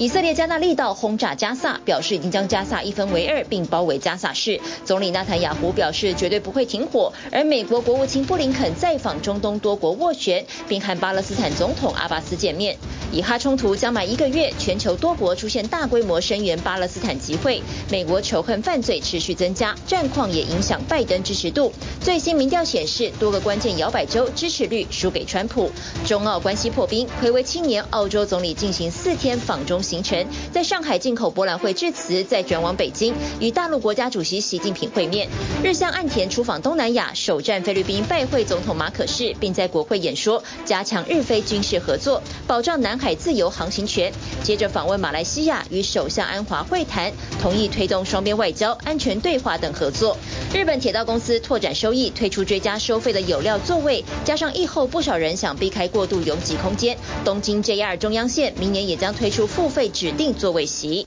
以色列加纳利道轰炸加萨，表示已经将加萨一分为二，并包围加萨市。总理纳坦雅胡表示绝对不会停火。而美国国务卿布林肯再访中东多国斡旋，并和巴勒斯坦总统阿巴斯见面。以哈冲突将满一个月，全球多国出现大规模声援巴勒斯坦集会。美国仇恨犯罪持续增加，战况也影响拜登支持度。最新民调显示，多个关键摇摆州支持率输给川普。中澳关系破冰，睽违七年，澳洲总理进行四天访中行程，在上海进口博览会致辞，再转往北京与大陆国家主席习近平会面。日向岸田出访东南亚，首站菲律宾拜会总统马可仕，并在国会演说，加强日菲军事合作，保障南海自由航行权。接着访问马来西亚，与首相安华会谈，同意推动双边外交、安全对话等合作。日本铁道公司拓展收益，推出追加收费的有料座位，加上疫后不少人想避开过度拥挤空间，东京 JR 中央线明年也将推出付费指定座位席。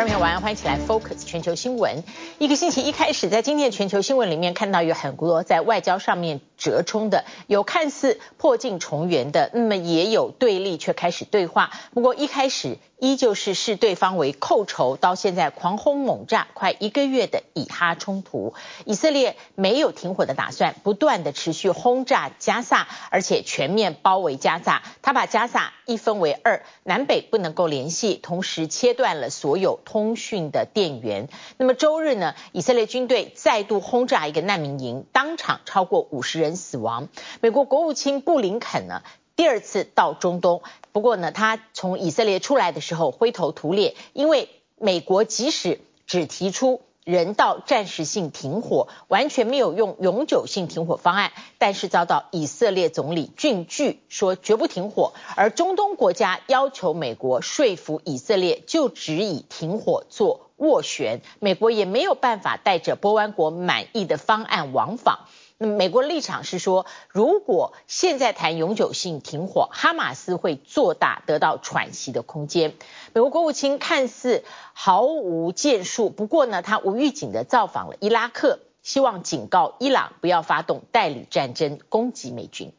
观众晚安，欢迎起来 Focus 全球新闻。一个星期一开始，在今天的全球新闻里面看到有很多在外交上面折冲的，有看似破镜重圆的，那么也有对立却开始对话。不过一开始。依旧是视对方为寇仇，到现在狂轰猛炸快一个月的以哈冲突，以色列没有停火的打算，不断的持续轰炸加萨，而且全面包围加萨。他把加萨一分为二，南北不能够联系，同时切断了所有通讯的电源。那么周日呢，以色列军队再度轰炸一个难民营，当场超过五十人死亡。美国国务卿布林肯呢，第二次到中东。不过呢，他从以色列出来的时候灰头土脸，因为美国即使只提出人道暂时性停火，完全没有用永久性停火方案，但是遭到以色列总理俊句说绝不停火，而中东国家要求美国说服以色列就只以停火做斡旋，美国也没有办法带着波湾国满意的方案往访。那美国立场是说，如果现在谈永久性停火，哈马斯会做大，得到喘息的空间。美国国务卿看似毫无建树，不过呢，他无预警的造访了伊拉克，希望警告伊朗不要发动代理战争攻击美军。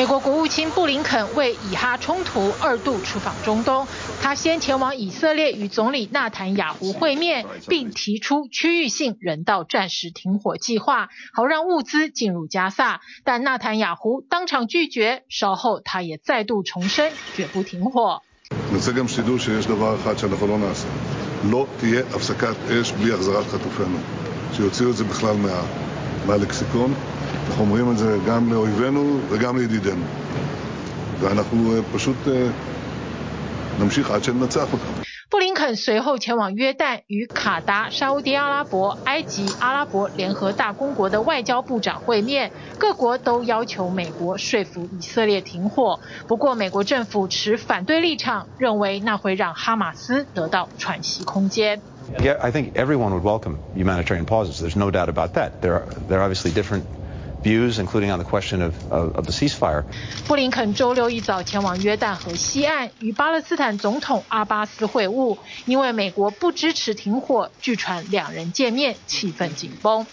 美国国务卿布林肯为以哈冲突二度出访中东，他先前往以色列与总理纳坦雅胡会面，并提出区域性人道暂时停火计划，好让物资进入加萨。但纳坦雅胡当场拒绝，稍后他也再度重申绝不停火。布林肯随后前往约旦，与卡达、沙乌地阿拉伯、埃及、阿拉伯联合大公国的外交部长会面，各国都要求美国说服以色列停火。不过，美国政府持反对立场，认为那会让哈马斯得到喘息空间。Yeah, I think everyone would welcome humanitarian pauses. There's no doubt about that. There are, there are obviously different views, including on the question of, of, of the ceasefire. 布林肯周六一早前往约旦河西岸，与巴勒斯坦总统阿巴斯会晤。因为美国不支持停火，据传两人见面气氛紧绷。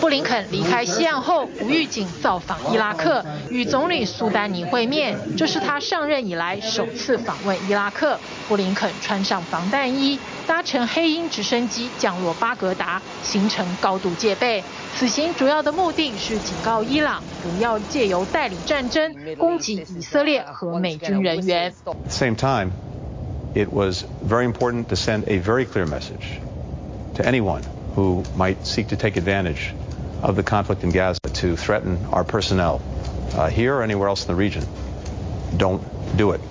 布林肯离开西岸后，无预警造访伊拉克，与总理苏丹尼会面。这是他上任以来首次访问伊拉克。布林肯穿上防弹衣，搭乘黑鹰直升机降落巴格达，行程高度戒备。此行主要的目的是警告伊朗不要借由代理战争攻击以色列和美军人员。At the same time, it was very important to send a very clear message to anyone who might seek to take advantage of the conflict in Gaza to threaten our personnel here or anywhere else in the region. Don't do it.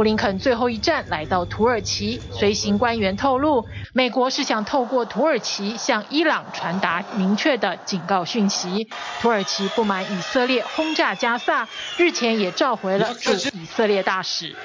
布林肯最后一站来到土耳其，随行官员透露，美国是想透过土耳其向伊朗传达明确的警告讯息。土耳其不满以色列轰炸加萨，日前也召回了驻以色列大使。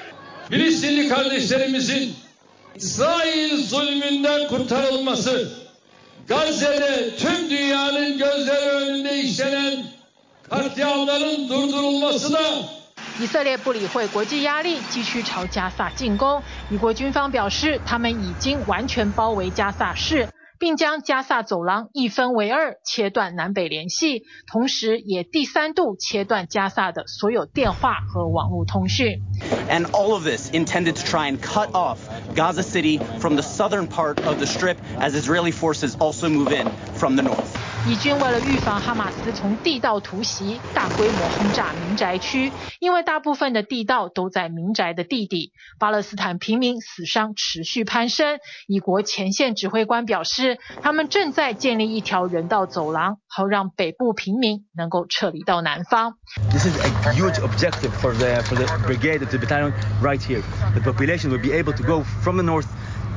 以色列不理会国际压力，继续朝加萨进攻。美国军方表示，他们已经完全包围加萨市， 并将加萨走廊一分为二，切断南北联系，同时也第三度切断加萨的所有电话和网络通讯。And all of this intended to try and cut off Gaza City from the southern part of the Strip as Israeli forces also move in from the north. 以军为了预防哈马斯从地道突袭，大规模轰炸民宅区，因为大部分的地道都在民宅的地底。巴勒斯坦平民死伤持续攀升。以国前线指挥官表示，他们正在建立一条人道走廊，好让北部平民能够撤离到南方。This is a huge objective for the for the brigade of the battalion right here. The population will be able to go from the north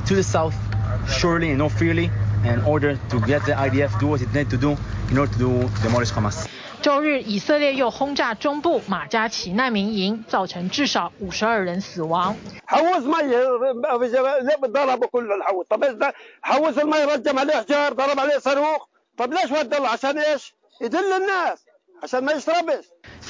to the south surely and not freely. In order to get the IDF do what it need to do in order to demolish Hamas. 周日，以色列又轰炸中部马加奇难民营，造成至少五十二人死亡。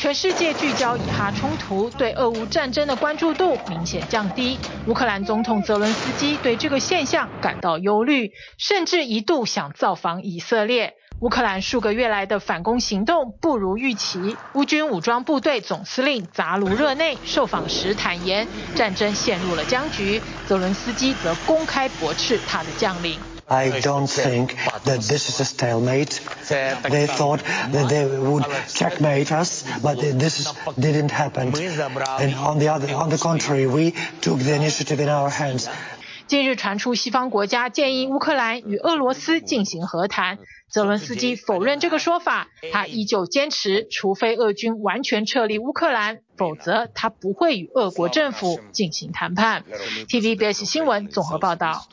全世界聚焦以哈冲突，对俄乌战争的关注度明显降低。乌克兰总统泽伦斯基对这个现象感到忧虑，甚至一度想造访以色列。乌克兰数个月来的反攻行动不如预期。乌军武装部队总司令扎卢热内受访时坦言，战争陷入了僵局。泽伦斯基则公开驳斥他的将领。I don't think that this is a stalemate. They thought that they would checkmate us, but this didn't happen. And on the other, on the contrary, we took the initiative in our hands. 近日传出西方国家建议乌克兰与俄罗斯进行和谈，泽伦斯基否认这个说法，他依旧坚持，除非俄军完全撤离乌克兰，否则他不会与俄国政府进行谈判。TVBS 新闻综合报道。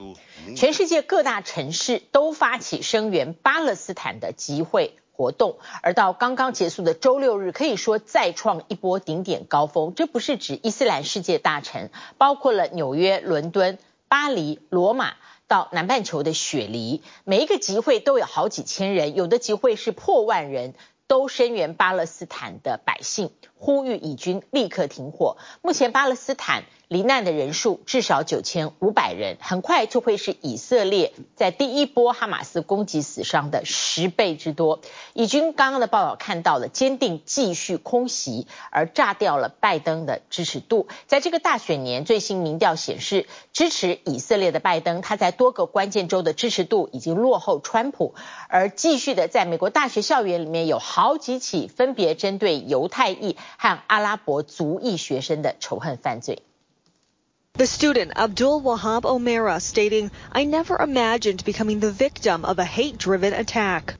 全世界各大城市都发起声援巴勒斯坦的集会活动，而到刚刚结束的周六日，可以说再创一波顶点高峰。这不是指伊斯兰世界大城，包括了纽约、伦敦、巴黎、罗马到南半球的雪梨，每一个集会都有好几千人，有的集会是破万人，都声援巴勒斯坦的百姓，呼吁以军立刻停火。目前巴勒斯坦。罹难的人数至少九千五百人，很快就会是以色列在第一波哈马斯攻击死伤的十倍之多。以军刚刚的报道看到了，坚定继续空袭，而炸掉了拜登的支持度。在这个大选年，最新民调显示，支持以色列的拜登，他在多个关键州的支持度已经落后川普，而继续的在美国大学校园里面有好几起分别针对犹太裔和阿拉伯族裔学生的仇恨犯罪。The student Abdul Wahab Omera stating, "I never imagined becoming the victim of a hate-driven attack."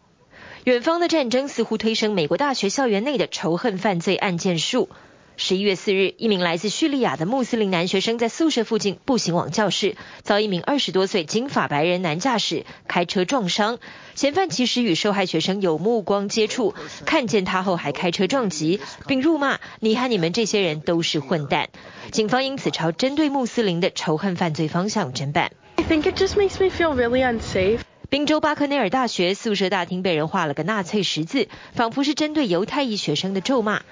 远方的战争似乎推升美国大学校园内的仇恨犯罪案件数。十一月四日，一名来自叙利亚的穆斯林男学生在宿舍附近步行往教室，遭一名二十多岁金发白人男驾驶开车撞伤。嫌犯其实与受害学生有目光接触，看见他后还开车撞击，并辱骂：“你和你们这些人都是混蛋。”警方因此朝针对穆斯林的仇恨犯罪方向侦办。I think it just makes me feel really unsafe. 宾州巴克内尔大学宿舍大厅被人画了个纳粹十字，仿佛是针对犹太裔学生的咒骂。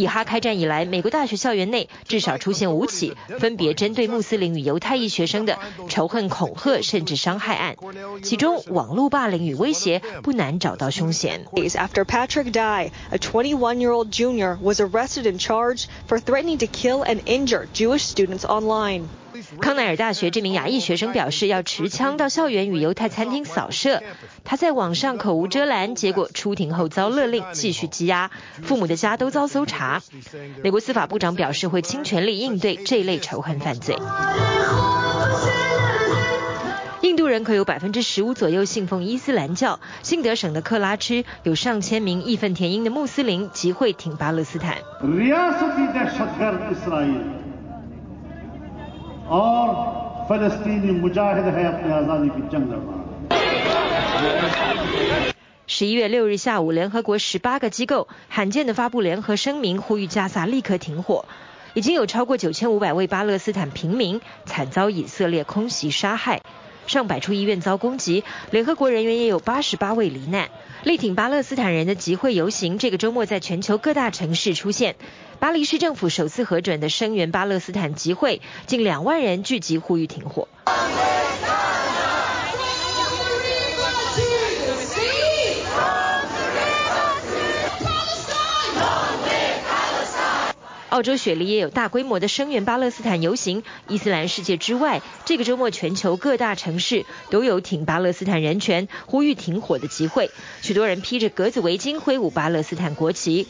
以哈开战以来，美国大学校园内至少出现五起分别针对穆斯林与犹太裔学生的仇恨恐吓甚至伤害案，其中网络霸凌与威胁不难找到凶嫌。After Patrick die a 21-year-old junior was arrested and charged for threatening to kill and injure Jewish students online. 康奈尔大学这名亚裔学生表示要持枪到校园与犹太餐厅扫射，他在网上口无遮拦，结果出庭后遭勒令继续羁押，父母的家都遭搜查。美国司法部长表示会倾全力应对这类仇恨犯罪。印度人口有百分之十五左右信奉伊斯兰教，辛德省的克拉区有上千名义愤填膺的穆斯林集会挺巴勒斯坦。十一月六日下午，联合国十八个机构罕见地发布联合声明，呼吁加萨立刻停火。已经有超过九千五百位巴勒斯坦平民惨遭以色列空袭杀害，上百处医院遭攻击，联合国人员也有八十八位罹难。力挺巴勒斯坦人的集会游行，这个周末在全球各大城市出现。巴黎市政府首次核准的声援巴勒斯坦集会，近两万人聚集呼吁停火。澳洲雪梨也有大规模的声援巴勒斯坦游行。伊斯兰世界之外，这个周末全球各大城市都有挺巴勒斯坦人权、呼吁停火的集会。许多人披着格子围巾，挥舞巴勒斯坦国旗。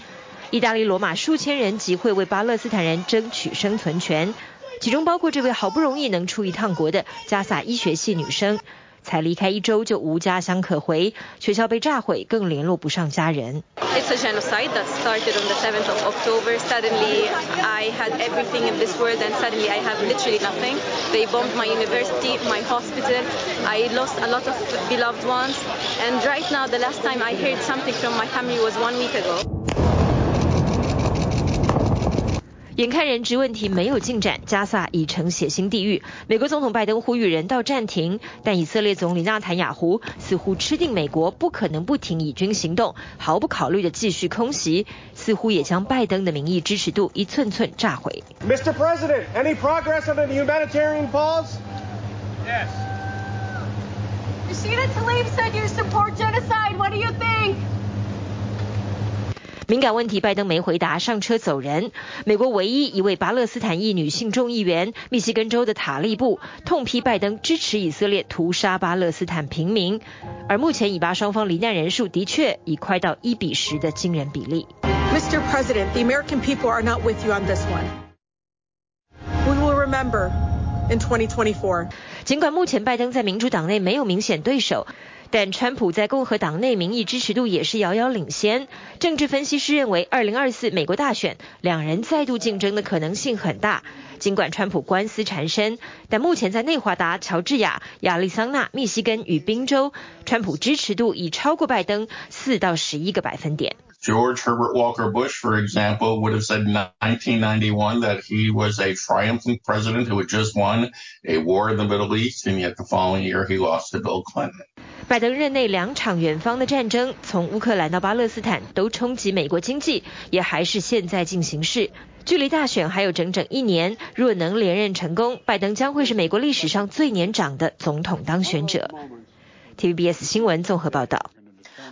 意大利罗马数千人集会为巴勒斯坦人争取生存权，其中包括这位好不容易能出一趟国的加萨医学系女生。才离开一周就无家乡可回，学校被炸毁，更联络不上家人。It's a genocide that started on the 7th of October. Suddenly, I had everything in this world, and suddenly I have literally nothing. They bombed my university, my hospital. I lost a lot of beloved ones, and right now, the last time I heard something from my family was one week ago. 眼看人质问题没有进展，加萨已成血腥地狱。美国总统拜登呼吁人道暂停，但以色列总理纳坦雅胡似乎吃定美国不可能不停以军行动，毫不考虑地继续空袭，似乎也将拜登的民意支持度一寸寸炸毁。Mr. President, any progress on the humanitarian pause? Yes. Rashida Tlaib said you support genocide. What do you think? 敏感问题，拜登没回答，上车走人。美国唯一一位巴勒斯坦裔女性众议员，密西根州的塔利布，痛批拜登支持以色列屠杀巴勒斯坦平民。而目前以巴双方罹难人数的确已快到一比十的惊人比例。Mr. President, the American people are not with you on this one. We will remember in 2024. 尽管目前拜登在民主党内没有明显对手。但川普在共和党内民意支持度也是遥遥领先。政治分析师认为，二零二四美国大选两人再度竞争的可能性很大。尽管川普官司缠身，但目前在内华达、乔治亚、亚利桑那、密西根与宾州，川普支持度已超过拜登四到十一个百分点。George Herbert Walker Bush, for example, would have said in 1991 that he was a triumphant president who had just won a war in the Middle East, and yet the following year he lost to Bill Clinton. 拜登任内两场远方的战争，从乌克兰到巴勒斯坦，都冲击美国经济，也还是现在进行式。距离大选还有整整一年，若能连任成功，拜登将会是美国历史上最年长的总统当选者。TVBS 新闻综合报道。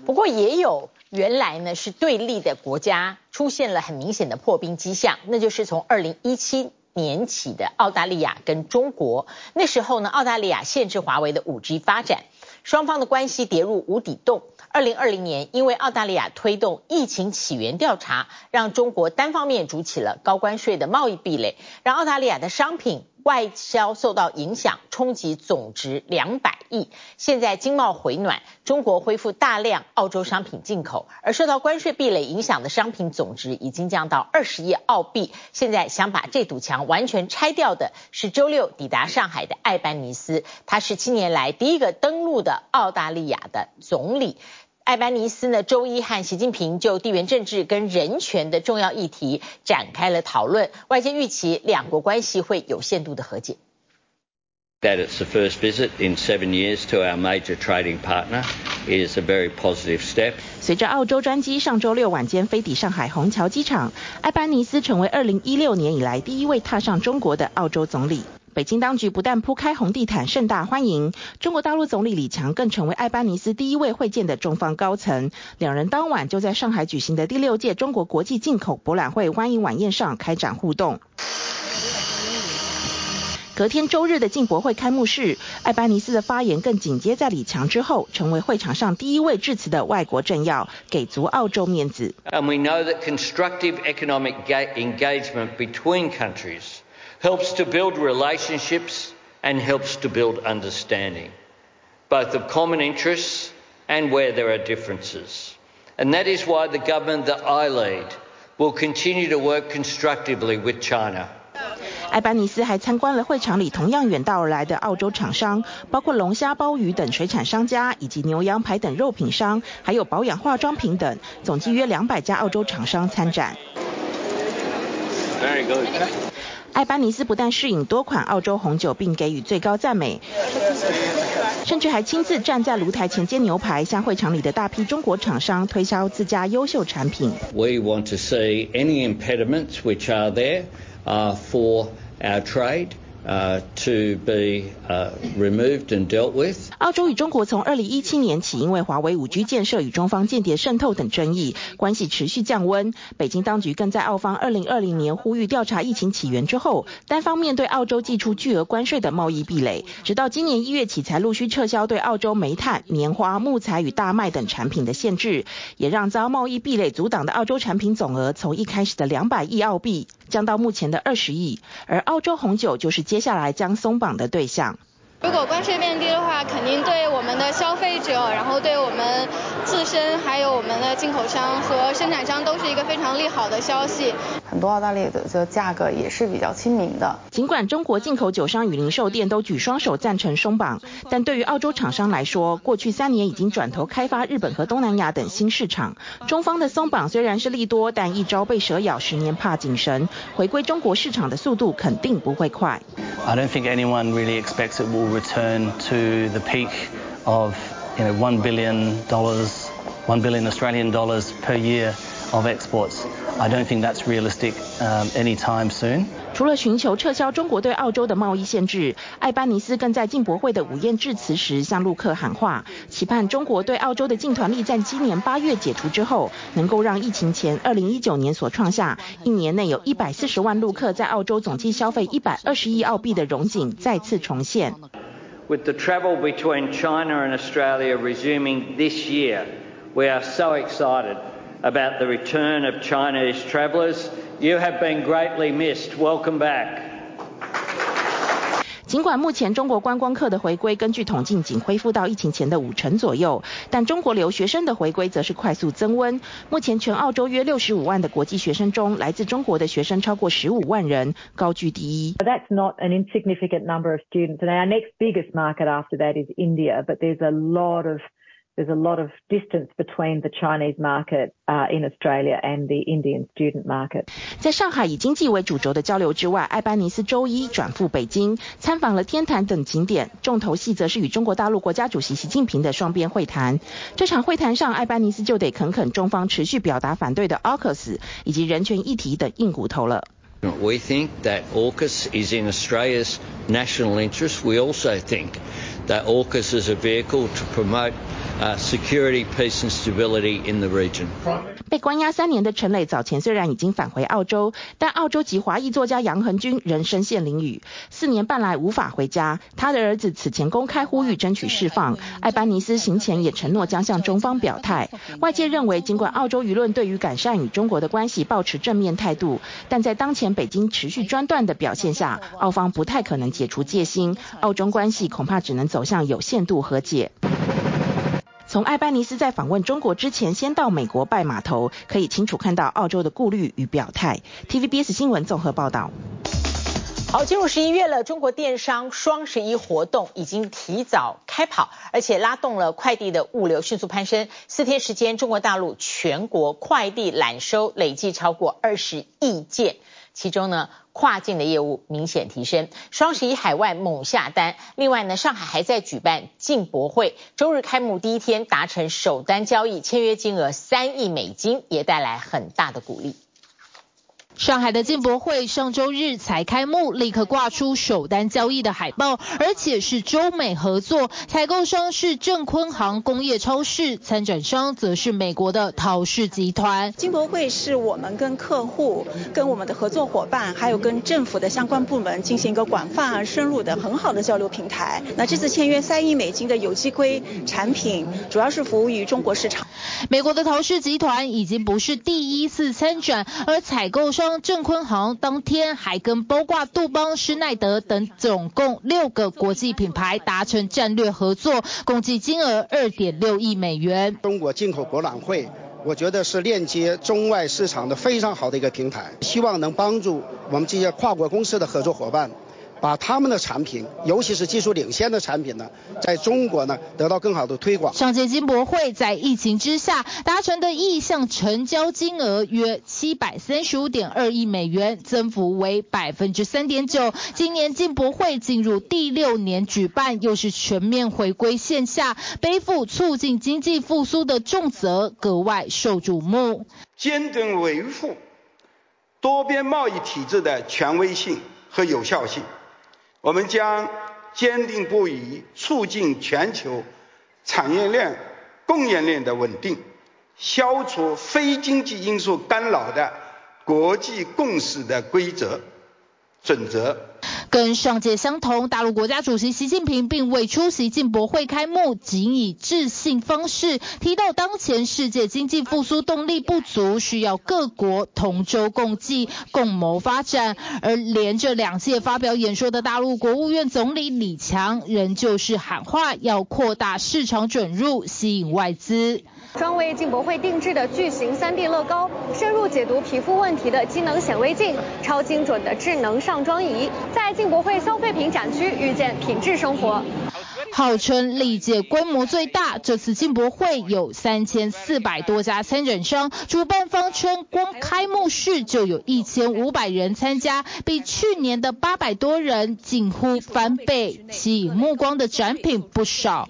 不过也有原来呢是对立的国家出现了很明显的破冰迹象，那就是从二零一七年起的澳大利亚跟中国。那时候呢，澳大利亚限制华为的五 G 发展。双方的关系跌入无底洞。二零二零年，因为澳大利亚推动疫情起源调查，让中国单方面筑起了高关税的贸易壁垒，让澳大利亚的商品外销受到影响，冲击总值两百亿。现在经贸回暖，中国恢复大量澳洲商品进口，而受到关税壁垒影响的商品总值已经降到二十亿澳币。现在想把这堵墙完全拆掉的是周六抵达上海的艾班尼斯，他是七年来第一个登陆的澳大利亚的总理。艾班尼斯呢，周一和习近平就地缘政治跟人权的重要议题展开了讨论，外界预期两国关系会有限度的和解。That it's the first visit in seven years to our major trading partner is a very positive step. 随着澳洲专机上周六晚间飞抵上海虹桥机场，艾班尼斯成为二零一六年以来第一位踏上中国的澳洲总理。北京当局不但铺开红地毯盛大欢迎，中国大陆总理李强更成为艾班尼斯第一位会见的中方高层。两人当晚就在上海举行的第六届中国国际进口博览会欢迎晚宴上开展互动。隔天周日的进博会开幕式，艾班尼斯的发言更紧接在李强之后，成为会场上第一位致辞的外国政要，给足澳洲面子。And we know that constructive economic engagement between countries helps to build relationships and helps to build understanding, both of common interests and where there are differences. And that is why the government that I lead will continue to work constructively with China. 艾班尼斯还参观了会场里同样远道而来的澳洲厂商，包括龙虾、鲍鱼等水产商家，以及牛羊排等肉品商，还有保养化妆品等，总计约两百家澳洲厂商参展。Very good. 艾巴尼斯不但试饮多款澳洲红酒，并给予最高赞美，甚至还亲自站在炉台前煎牛排，向会场里的大批中国厂商推销自家优秀产品。We want to see any impediments which are there for our trade To be removed and dealt with. 澳洲与中国从二零一七年起，因为华为五 G 建设与中方间谍渗透等争议，关系持续降温。北京当局更在澳方二零二零年呼吁调查疫情起源之后，单方面对澳洲祭出巨额关税的贸易壁垒，直到今年一月起才陆续撤销对澳洲煤炭、棉花、木材与大麦等产品的限制，也让遭贸易壁垒阻挡的澳洲产品总额从一开始的两百亿澳币降到目前的二十亿，而澳洲红酒就是接下来将松绑的对象。如果关税变低的话，肯定对我们的消费者，然后对我们自身，还有我们的进口商和生产商都是一个非常利好的消息。很多澳大利亚的这价格也是比较亲民的。尽管中国进口酒商与零售店都举双手赞成松绑，但对于澳洲厂商来说，过去三年已经转头开发日本和东南亚等新市场。中方的松绑虽然是利多，但一朝被蛇咬，十年怕井绳。回归中国市场的速度肯定不会快。I don't think anyone really expects it will return to the peak of, you know, one billion dollars, one billion Australian dollars per year of exports. I don't think that's realistic um, anytime soon. 除了寻求撤销中国对澳洲的贸易限制，艾班尼斯更在进博会的午宴致辞时向陆客喊话，期盼中国对澳洲的禁团令在今年八月解除之后，能够让疫情前二零一九年所创下一年内有一百四十万陆客在澳洲总计消费一百二十亿澳币的荣景再次重现。With the travel between China and Australia resuming this year, we are so excited about the return of Chinese travellers. You have been greatly missed. Welcome back. 尽管目前中国观光客的回归根据统计仅恢复到疫情前的五成左右，但中国留学生的回归则是快速增温。目前全澳洲约六十五万的国际学生中，来自中国的学生超过十五万人，高居第一。That's not an insignificant number of students, and our next biggest market after that is India. But there's a lot of There's a lot of distance between the Chinese market in Australia and the Indian student market. 在上海以经济为主轴的交流之外，艾班尼斯周一转赴北京，参访了天坛等景点。重头戏则是与中国大陆国家主席习近平的双边会谈。这场会谈上，艾班尼斯就得肯肯中方持续表达反对的 AUKUS 以及人权议题等硬骨头了。We think that AUKUS is in Australia's national interest. We also think that AUKUS is a vehicle to promote security, peace and stability in the region. 被关押三年的陈磊早前虽然已经返回澳洲，但澳洲籍华裔作家杨恒均仍身陷囹圄，四年半来无法回家。他的儿子此前公开呼吁争取释放。艾班尼斯行前也承诺将向中方表态。外界认为，尽管澳洲舆论对于改善与中国的关系抱持正面态度，但在当前北京持续专断的表现下，澳方不太可能解除戒心，澳中关系恐怕只能走向有限度和解。从艾班尼斯在访问中国之前，先到美国拜码头，可以清楚看到澳洲的顾虑与表态。TVBS 新闻综合报道。好，进入十一月了，中国电商双十一活动已经提早开跑，而且拉动了快递的物流迅速攀升。四天时间，中国大陆全国快递揽收累计超过二十亿件。其中呢，跨境的业务明显提升，双十一海外猛下单。另外呢，上海还在举办进博会，周日开幕第一天达成首单交易，签约金额三亿美金，也带来很大的鼓励。上海的进博会上周日才开幕，立刻挂出首单交易的海报，而且是中美合作，采购商是正坤行工业超市，参展商则是美国的陶氏集团。进博会是我们跟客户、跟我们的合作伙伴，还有跟政府的相关部门进行一个广泛而深入的很好的交流平台。那这次签约三亿美金的有机硅产品，主要是服务于中国市场。美国的陶氏集团已经不是第一次参展，而采购商。郑坤航当天还跟包括杜邦、施耐德等总共六个国际品牌达成战略合作，共计金额二点六亿美元。中国进口博览会，我觉得是链接中外市场的非常好的一个平台，希望能帮助我们这些跨国公司的合作伙伴。把他们的产品，尤其是技术领先的产品呢，在中国呢得到更好的推广。上届金博会在疫情之下达成的意向成交金额约七百三十五点二亿美元，增幅为百分之三点九。今年进博会进入第六年举办，又是全面回归线下，背负促进经济复苏的重责，格外受瞩目。坚定维护多边贸易体制的权威性和有效性。我们将坚定不移促进全球产业链、供应链的稳定，消除非经济因素干扰的国际共识的规则准则。跟上届相同，大陆国家主席习近平并未出席进博会开幕，仅以致信方式提到，当前世界经济复苏动力不足，需要各国同舟共济，共谋发展。而连着两届发表演说的大陆国务院总理李强，仍旧是喊话要扩大市场准入，吸引外资。专为进博会定制的巨型 3D 乐高，深入解读皮肤问题的机能显微镜，超精准的智能上妆仪，在进博会消费品展区遇见品质生活。号称历届规模最大，这次进博会有三千四百多家参展商，主办方称光开幕式就有一千五百人参加，比去年的八百多人近乎翻倍，吸引目光的展品不少。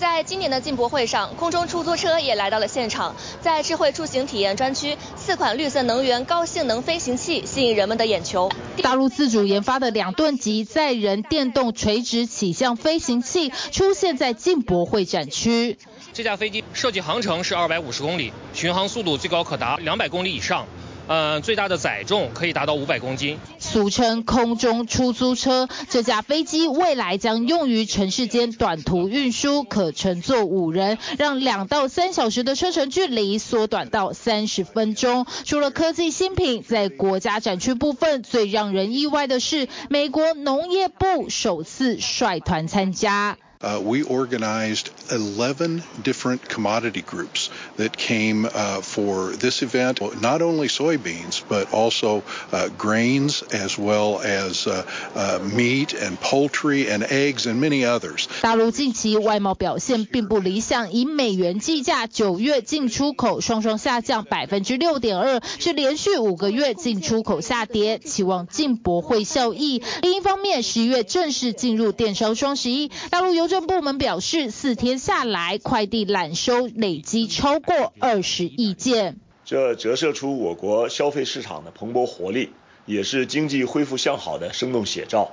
在今年的进博会上，空中出租车也来到了现场。在智慧出行体验专区，四款绿色能源高性能飞行器吸引人们的眼球。大陆自主研发的两吨级载人电动垂直起降飞行器出现在进博会展区。这架飞机设计航程是二百五十公里，巡航速度最高可达两百公里以上。呃，最大的载重可以达到五百公斤，俗称空中出租车。这架飞机未来将用于城市间短途运输，可乘坐五人，让两到三小时的车程距离缩短到三十分钟。除了科技新品，在国家展区部分，最让人意外的是，美国农业部首次率团参加。Uh, we organized 11 different commodity groups that came uh, for this event, not only soybeans, but also uh, grains, as well as uh, uh, meat and poultry and eggs and many others. 大陆近期外贸表现并不理想，以美元计价，九月进出口双双下降百分之六点二，是连续五个月进出口下跌。期望进博会效益。另一方面，十一月正式进入电商双十一，大陆邮 政部门表示，四天下来，快递揽收累计超过二十亿件。这折射出我国消费市场的蓬勃活力，也是经济恢复向好的生动写照。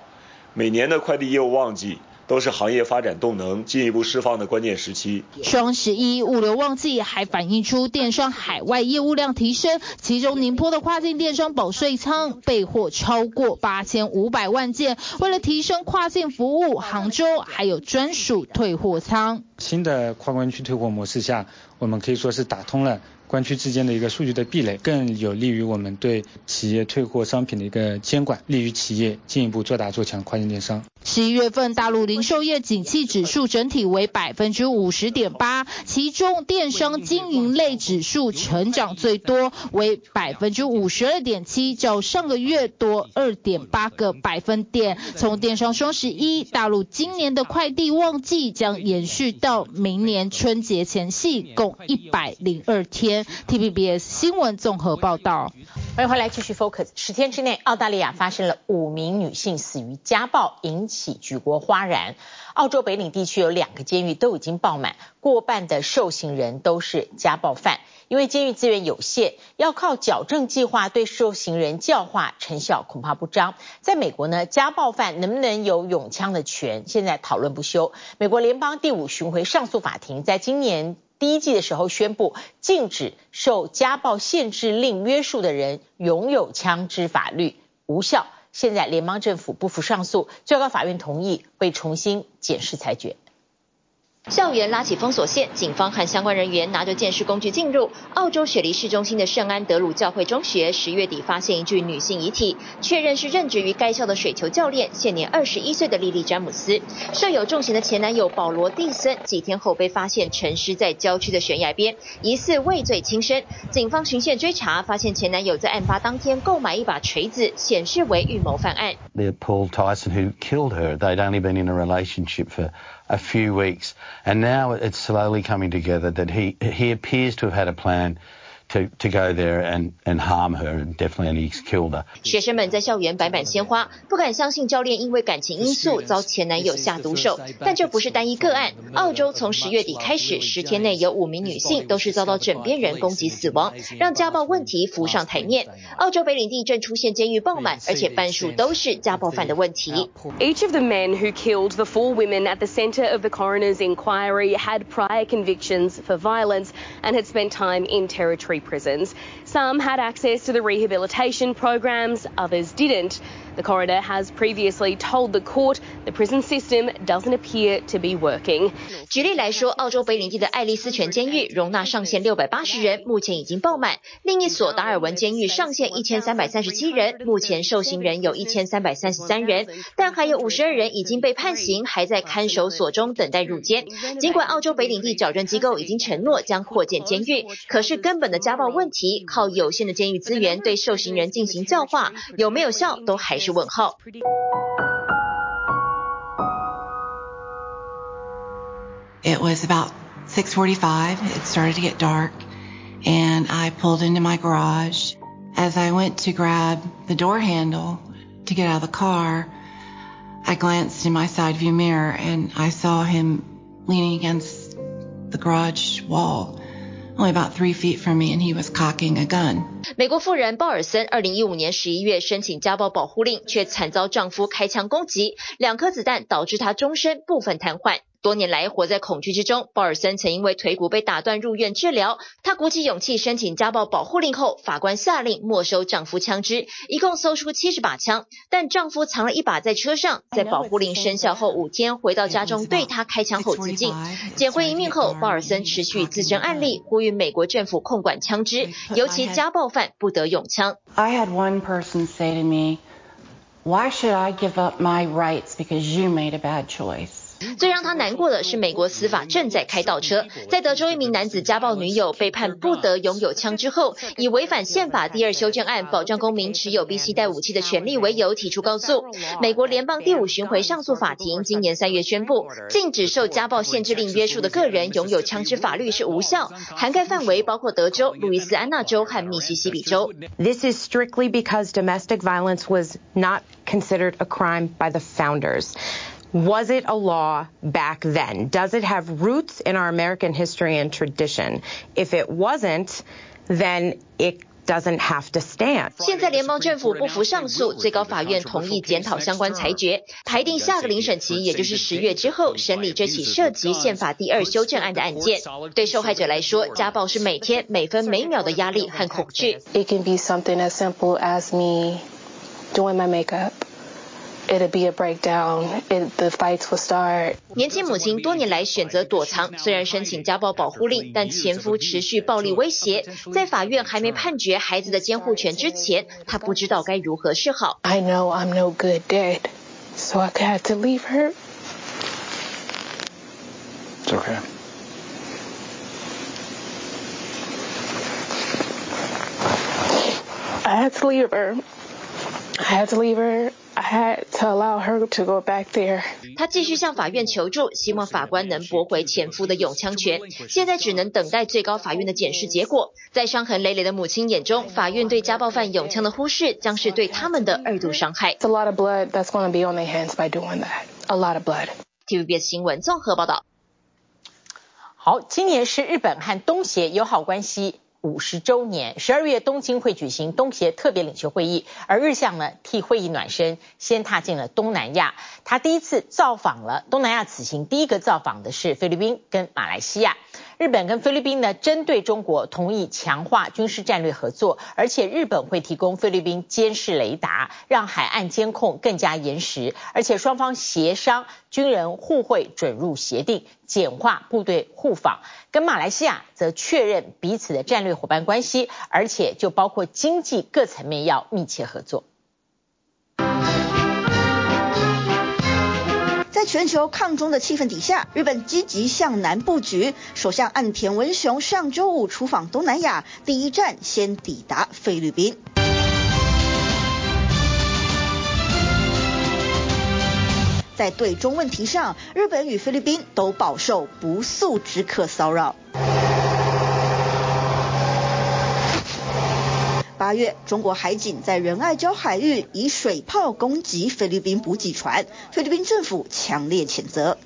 每年的快递业务旺季，都是行业发展动能进一步释放的关键时期。双十一物流旺季还反映出电商海外业务量提升，其中宁波的跨境电商保税仓备货超过八千五百万件。为了提升跨境服务，杭州还有专属退货仓。新的跨关区退货模式下，我们可以说是打通了。关区之间的一个数据的壁垒，更有利于我们对企业退货商品的一个监管，利于企业进一步做大做强跨境电商。十一月份大陆零售业景气指数整体为百分之五十点八，其中电商经营类指数成长最多，为百分之五十二点七，较上个月多二点八个百分点。从电商双十一，大陆今年的快递旺季将延续到明年春节前夕，共一百零二天。TVBS 新闻综合报道，欢迎回来继续 Focus。十天之内，澳大利亚发生了五名女性死于家暴，引起举国哗然。澳洲北领地区有两个监狱都已经爆满，过半的受刑人都是家暴犯。因为监狱资源有限，要靠矫正计划对受刑人教化，成效恐怕不彰。在美国呢，家暴犯能不能有拥枪的权，现在讨论不休。美国联邦第五巡回上诉法庭在今年。第一季的时候宣布禁止受家暴限制令约束的人拥有枪支法律无效。现在联邦政府不服上诉，最高法院同意会重新检视裁决。校园拉起封锁线，警方和相关人员拿着鉴识工具进入澳洲雪梨市中心的圣安德鲁教会中学。十月底发现一具女性遗体，确认是任职于该校的水球教练，现年二十一岁的莉莉詹姆斯。设有重嫌的前男友保罗蒂森，几天后被发现沉尸在郊区的悬崖边，疑似畏罪轻生。警方循线追查，发现前男友在案发当天购买一把锤子，显示为预谋犯案。Paul Tyson who killed her. They'd only been in a relationship for a few weeks, and now it's slowly coming together that he he appears to have had a plan to to go there and and harm her and definitely killed her. 学生们在校园摆满鲜花，不敢相信教练因为感情因素遭前男友下毒手。但这不是单一个案，澳洲从十月底开始，十天内有五名女性都是遭到枕边人攻击死亡，让家暴问题浮上台面。澳洲北领地正出现监狱爆满，而且半数都是家暴犯的问题。Each of the men who killed the four women at the center of the coroner's inquiry had prior convictions for violence and had spent time in territory prisons. Some had access to the rehabilitation programs, others didn't. The coroner has previously told the court the prison system doesn't appear to be working. 举例来说，澳洲北领地的爱丽丝泉监狱容纳上限六百八十人，目前已经爆满；另一所达尔文监狱上限一千三百三十七人，目前受刑人有一千三百三十三人，但还有五十二人已经被判刑，还在看守所中等待入监。尽管澳洲北领地矫正机构已经承诺将扩建监狱，可是根本的家暴问题，靠有限的监狱资源对受刑人进行教化，有没有效都还是问号。It was about 6:45. It started to get dark, and I pulled into my garage. As I went to grab the door handle to get out of the car, I glanced in my side view mirror and I saw him leaning against the garage wall. Only about three feet from me, and he was cocking a gun. 美国富人鲍尔森二零一五年十一月申请家暴保护令，却惨遭丈夫开枪攻击，两颗子弹导致她终身部分瘫痪。多年来活在恐惧之中，鲍尔森曾因为腿骨被打断入院治疗。她鼓起勇气申请家暴保护令后，法官下令没收丈夫枪支，一共搜出七十把枪，但丈夫藏了一把在车上。在保护令生效后五天，回到家中对她开枪后自尽。捡回一命后，鲍尔森持续自身案例，呼吁美国政府控管枪支，尤其家暴犯不得用枪。I had one person say to me, "Why should I give up my rights because you made a bad choice?" 最让他难过的是，美国司法正在开倒车。在德州一名男子家暴女友被判不得拥有枪之后，以违反宪法第二修正案保障公民持有并携带武器的权利为由提出告诉。美国联邦第五巡回上诉法庭今年三月宣布，禁止受家暴限制令约束的个人拥有枪支法律是无效，涵盖范围包括德州、路易斯安那州和密西西比州。This is strictly because domestic violence was not considered a crime by the founders. Was it a law back then? Does it have roots in our American history and tradition? If it wasn't, then it doesn't have to stand. 现在联邦政府不服上诉，最高法院同意检讨相关裁决，排定下个聆审期，也就是十月之后审理这起涉及宪法第二修正案的案件。对受害者来说，家暴是每天每分每秒的压力和恐惧。It can be something as simple as me doing my makeup. It'll be a breakdown. It, the fights will start. 年轻母亲多年来选择躲藏，虽然申请家暴保护令，但前夫持续暴力威胁。在法院还没判决孩子的监护权之前，她不知道该如何是好。I know I'm no good dad, so I had to leave her. It's okay. I had to leave her. I had to leave her. 他继续向法院求助，希望法官能驳回前夫的永枪权。现在只能等待最高法院的检视结果。在伤痕累累的母亲眼中，法院对家暴犯永枪的忽视，将是对他们的二度伤害。T V B 新闻综合报道。好，今年是日本和东协友好关系。五十周年，十二月东京会举行东协特别领袖会议，而日向呢替会议暖身，先踏进了东南亚。他第一次造访了东南亚，此行第一个造访的是菲律宾跟马来西亚。日本跟菲律宾呢，针对中国同意强化军事战略合作，而且日本会提供菲律宾监视雷达，让海岸监控更加严实，而且双方协商军人互惠准入协定，简化部队互访。跟马来西亚则确认彼此的战略伙伴关系，而且就包括经济各层面要密切合作。在全球抗中的气氛底下，日本积极向南布局。首相岸田文雄上周五出访东南亚，第一站先抵达菲律宾。在对中问题上，日本与菲律宾都饱受不速之客骚扰。八月，中国海警在仁爱礁海域以水炮攻击菲律宾补给船，菲律宾政府强烈谴责。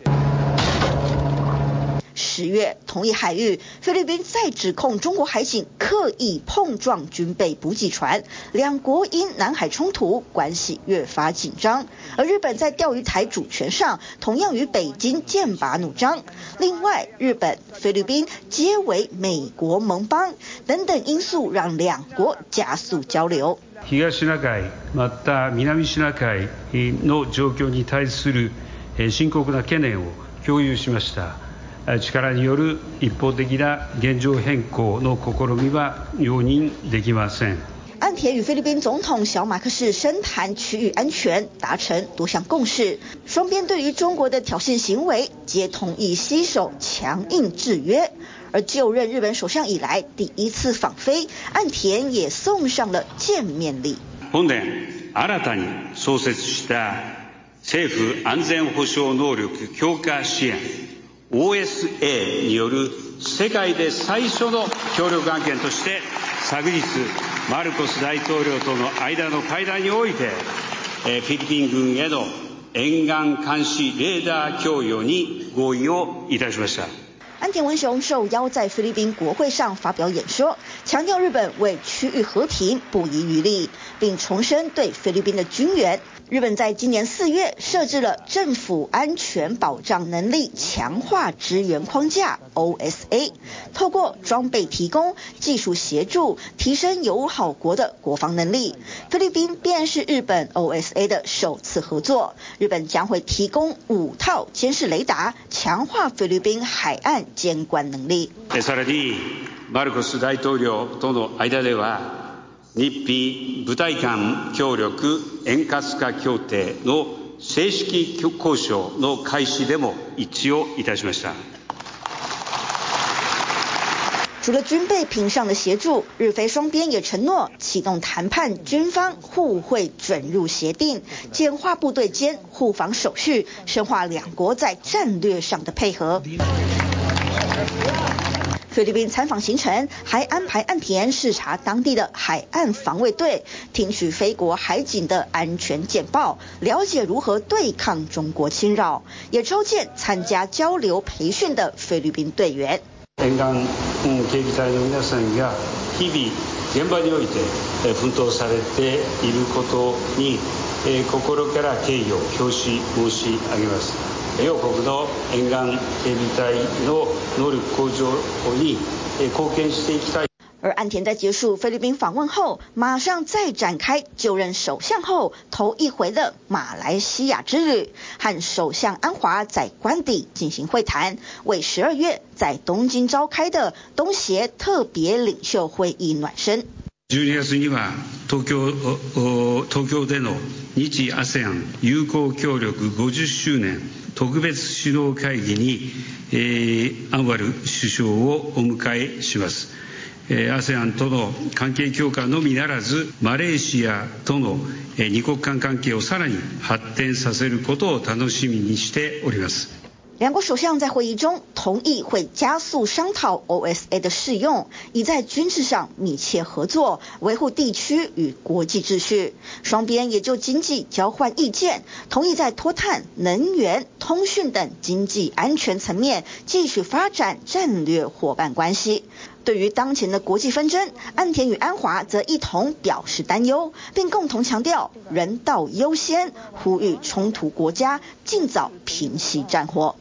十月，同一海域，菲律宾再指控中国海警刻意碰撞军备补给船，两国因南海冲突关系越发紧张。而日本在钓鱼台主权上同样与北京剑拔弩张。另外，日本、菲律宾皆为美国盟邦等等因素，让两国加速交流。东シナ海また南シナ海の状况に対する深刻な悬念を共有しました。 力による一方的な现状変更の试みは容认できません。岸田与菲律宾总统小马可仕深谈区域安全，达成多项共识。双边对于中国的挑衅行为，皆同意携手强硬制约。而就任日本首相以来第一次访菲，岸田也送上了见面礼。本年新たに创设した政府安全保障能力强化支援 OSA による世界で最初の协力案件として昨日マルコス大统领との间の会谈においてフィリピン军への沿岸监视レーダー供与に合意をいたしました。岸田文雄受邀在菲律宾国会上发表演说，强调日本为区域和平不遗余力，并重申对菲律宾的军援。日本在今年四月设置了政府安全保障能力强化支援框架 （OSA），透过装备提供、技术协助，提升友好国的国防能力。菲律宾便是日本 OSA 的首次合作，日本将会提供五套监视雷达，强化菲律宾海岸监管能力。日菲部队间协力円滑化协定の正式交渉の开始でも一致をいたしました。除了军备品上的协助，日菲双边也承诺启动谈判，军方互惠准入协定，简化部队间互访手续，深化两国在战略上的配合。 菲律宾参访行程还安排岸田视察当地的海岸防卫队，听取菲国海警的安全简报，了解如何对抗中国侵扰，也抽签参加交流培训的菲律宾队员。沿岸警备队の皆さんが日々现场において奋斗されていることに心から敬意を表し申し上げます。 両国の沿岸警备队の能力向上に贡献していきたい。而岸田在结束菲律宾访问后，马上再展开就任首相后头一回的马来西亚之旅，和首相安华在官邸进行会谈，为十二月在东京召开的东协特别领袖会议暖身。 十二月には东京东京での日 ASEAN 友好协力50周年特别首脑会议に、え、アンワル首相をお迎えします。ASEAN との関系强化のみならず、マレーシアとの二国间关系をさらに発展させることを楽しみにしております。两国首相在会议中同意会加速商讨 OSA 的适用，以在军事上密切合作，维护地区与国际秩序。双边也就经济交换意见，同意在脱碳、能源、通讯等经济安全层面继续发展战略伙伴关系。对于当前的国际纷争，岸田与安华则一同表示担忧，并共同强调人道优先，呼吁冲突国家尽早平息战火。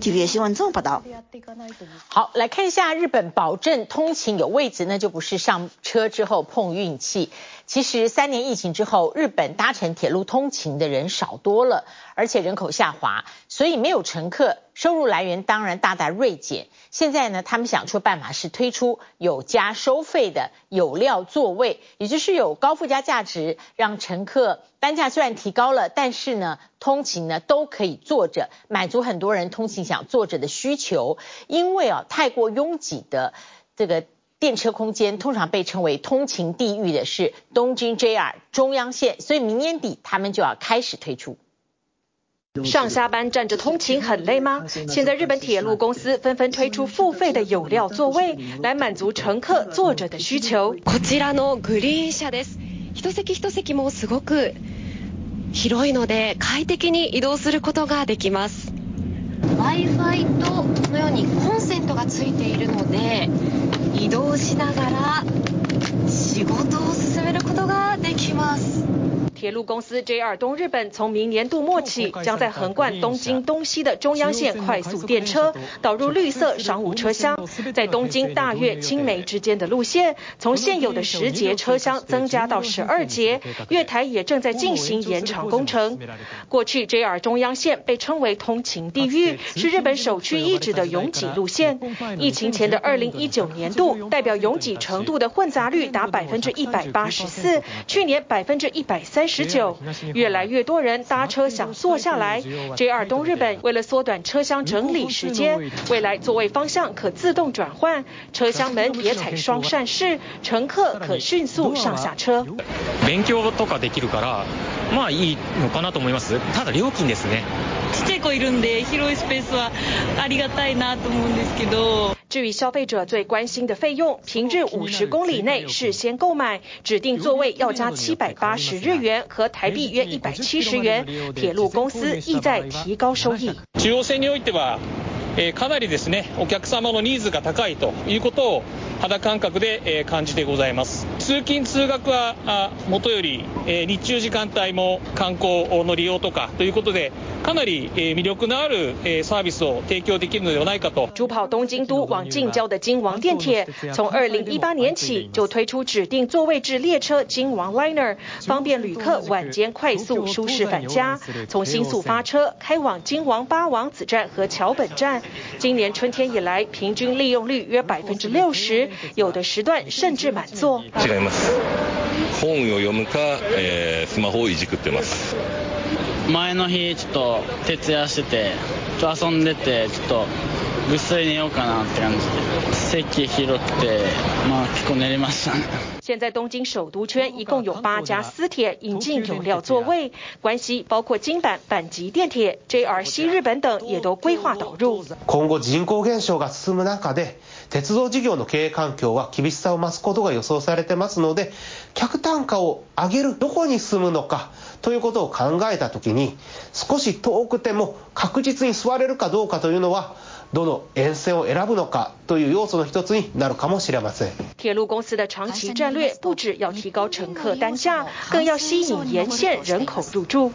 t v 新闻综合报道。好，来看一下日本保证通勤有位置，那就不是上车之后碰运气。其实三年疫情之后，日本搭乘铁路通勤的人少多了，而且人口下滑，所以没有乘客，收入来源当然大大锐减。现在呢，他们想出办法是推出有加收费的有料座位，也就是有高附加价值，让乘客单价虽然提高了，但是呢，通勤呢都可以坐着，满足很多人通勤想坐着的需求。因为啊，太过拥挤的这个。电车空间通常被称为通勤地狱的是东京 JR 中央线，所以明年底他们就要开始推出。 上下班站着通勤很累吗？现在日本铁路公司纷纷推出付费的有料座位，来满足乘客坐着的需求。こちらのグリーン车です。一席一席もすごく広いので快适に移动することができます。Wi-Fi とこのようにコンセントがついているので 移動しながら仕事を進めることができます。铁路公司 JR 东日本从明年度末起，将在横贯东京东西的中央线快速电车导入绿色商务车厢，在东京大月青梅之间的路线，从现有的十节车厢增加到十二节。月台也正在进行延长工程。过去 JR 中央线被称为通勤地狱，是日本首屈一指的拥挤路线。疫情前的二零一九年度，代表拥挤程度的混杂率达百分之一百八十四，去年百分之一百三十。十九，越来越多人搭车想坐下来。JR 东日本为了缩短车厢整理时间，未来座位方向可自动转换，车厢门别采双扇式，乘客可迅速上下车。勉强とかできるから、まあいいのかなと思います。ただ料金ですね。ちっちゃい子いるんで広いスペースはありがたいなと思うんですけど。至于消费者最关心的费用，平日五十公里内事先购买指定座位要加七百八十日元， 和台币约一百七十元。铁路公司意在提高收益。中央线においては、えー、かなりですね、お客様のニーズが高いということを肌感覚で、えー、感じてございます。主跑东京都往近郊的京王电铁从2018年起就推出指定座位制列车京王 liner 方便旅客晚间快速舒适返家从新宿发车开往京王八王子站和桥本站今年春天以来平均利用率约百分之六十有的时段甚至满座违います。本を読むか、えー、スマホをいじくってます。前の日ちょっと彻夜しててちょっと游んでてちょっとぐっすり寝ようかなって感じで席広くてまあ结构寝れましたね。现在东京首都圈一共有八家私铁引进有料座位，关西包括京阪、阪急电铁、JR 西日本等也都规划导入。今后人口减少が进む中で鉄道事业の経営环境は厳しさを増すことが予想されてますので客単价を上げるどこに进むのかということを考えた时に少し远くても确実に座れるかどうかというのはどの沿线を选ぶのかという要素の一つになるかもしれません。铁路公司的长期战略不止要提高乘客单价，更要吸引沿线人口入住。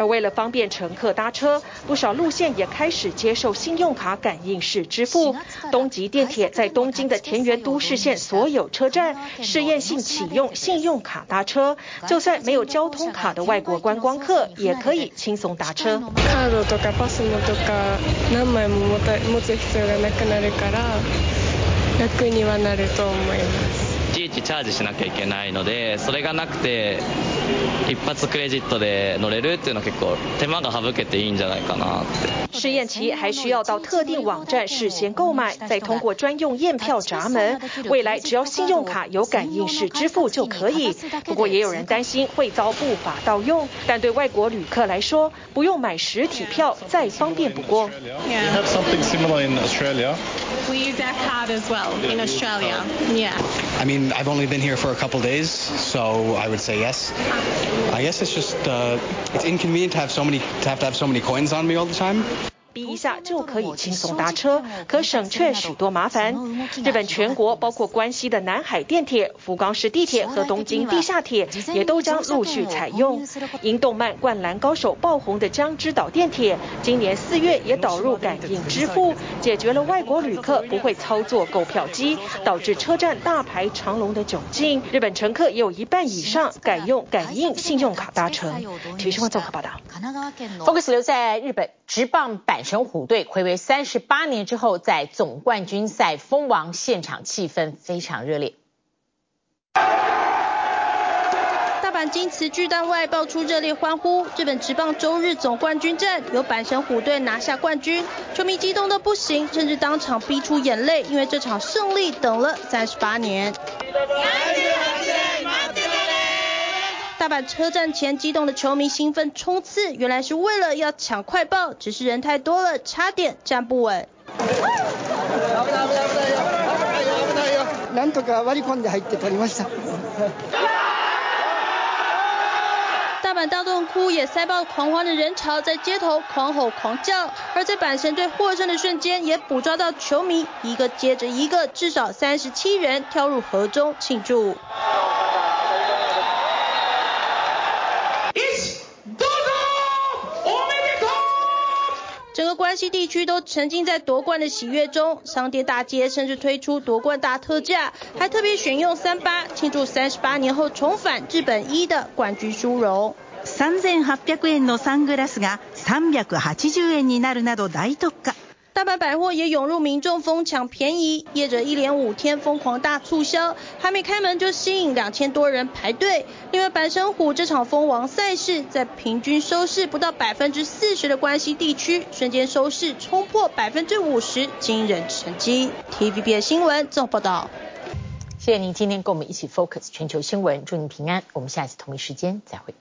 而为了方便乘客搭车，不少路线也开始接受信用卡感应式支付。东急电铁在东京的田园都市线所有车站试验性启用信用卡搭车，就算没有交通卡的外国观光客也可以轻松搭车。カードとかパスモとか何枚も持た持つ必要がなくなるから楽にはなると思います。いちいちチャージしなきゃいけないのでそれがなくて 一発クレジットで乗れるっていうのは结构手间が省けていいんじゃないかなって。试验期还需要到特定网站事先购买，再通过专用验票闸门。未来只要信用卡有感应式支付就可以。不过也有人担心会遭不法盗用，但对外国旅客来说，不用买实体票再方便不过。 You have something similar in Australia? We use that card as well in Australia. Yeah. I mean, I've only been here for a couple days, so I would say yes. I guess it's just uh, it's inconvenient to have so many to have to have so many coins on me all the time. 逼一下就可以轻松搭车，可省却许多麻烦。日本全国包括关西的南海电铁、福冈市地铁和东京地下铁也都将陆续采用。因动漫《灌篮高手》爆红的江之岛电铁，今年四月也导入感应支付，解决了外国旅客不会操作购票机，导致车站大排长龙的窘境。日本乘客也有一半以上改用感应信用卡搭乘。体育新闻综合报道。Focus 留在日本直棒阪神虎队暌违三十八年之后，在总冠军赛封王，现场气氛非常热烈。大阪京瓷巨蛋外爆出热烈欢呼，日本直棒周日总冠军战由阪神虎队拿下冠军，球迷激动的不行，甚至当场逼出眼泪，因为这场胜利等了三十八年。大阪车站前激动的球迷兴奋冲刺，原来是为了要抢快报，只是人太多了，差点站不稳。大阪大洞窟也塞爆狂欢的人？潮，在街头狂吼狂叫。而在阪神队获胜的瞬间，也捕捉到球迷一个接着一个，至少三十七人？跳入河中庆祝。整个关西地区都沉浸在夺冠的喜悦中，商店大街甚至推出夺冠大特价，还特别选用三八庆祝三十八年后重返日本一的冠军殊荣。三千八百円のサングラスが三百八十円になるなど大特价。 大阪百货也涌入民众疯抢便宜，业者一连五天疯狂大促销，还没开门就吸引两千多人排队。另外，阪神虎这场封王赛事，在平均收视不到百分之四十的关西地区，瞬间收视冲破百分之五十，惊人成绩。TVB 的新闻综合报道。谢谢您今天跟我们一起 focus 全球新闻，祝您平安。我们下次同一时间再会。